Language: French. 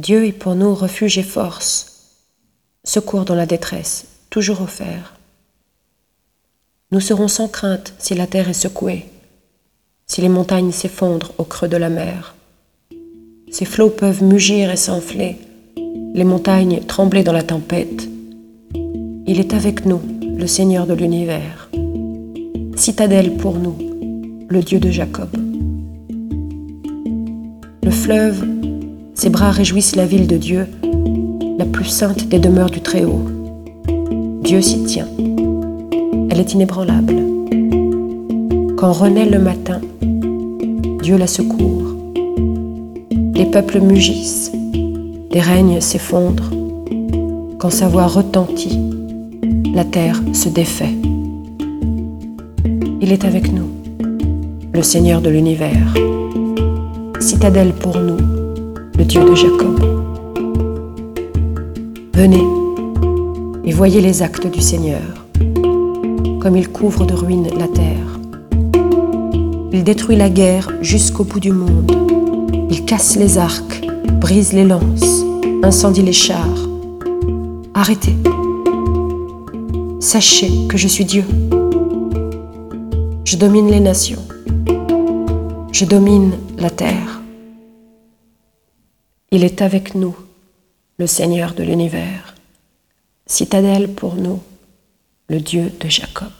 Dieu est pour nous refuge et force, secours dans la détresse, toujours offert. Nous serons sans crainte si la terre est secouée, si les montagnes s'effondrent au creux de la mer. Ces flots peuvent mugir et s'enfler, les montagnes trembler dans la tempête. Il est avec nous, le Seigneur de l'univers, citadelle pour nous, le Dieu de Jacob. Le fleuve, ses bras réjouissent la ville de Dieu, la plus sainte des demeures du Très-Haut. Dieu s'y tient. Elle est inébranlable. Quand renaît le matin, Dieu la secourt. Les peuples mugissent, les règnes s'effondrent. Quand sa voix retentit, la terre se défait. Il est avec nous, le Seigneur de l'univers, citadelle pour nous, le Dieu de Jacob. Venez et voyez les actes du Seigneur, comme il couvre de ruines la terre. Il détruit la guerre jusqu'au bout du monde. Il casse les arcs, brise les lances, incendie les chars. Arrêtez. Sachez que je suis Dieu. Je domine les nations. Je domine la terre. Il est avec nous, le Seigneur de l'univers, citadelle pour nous, le Dieu de Jacob.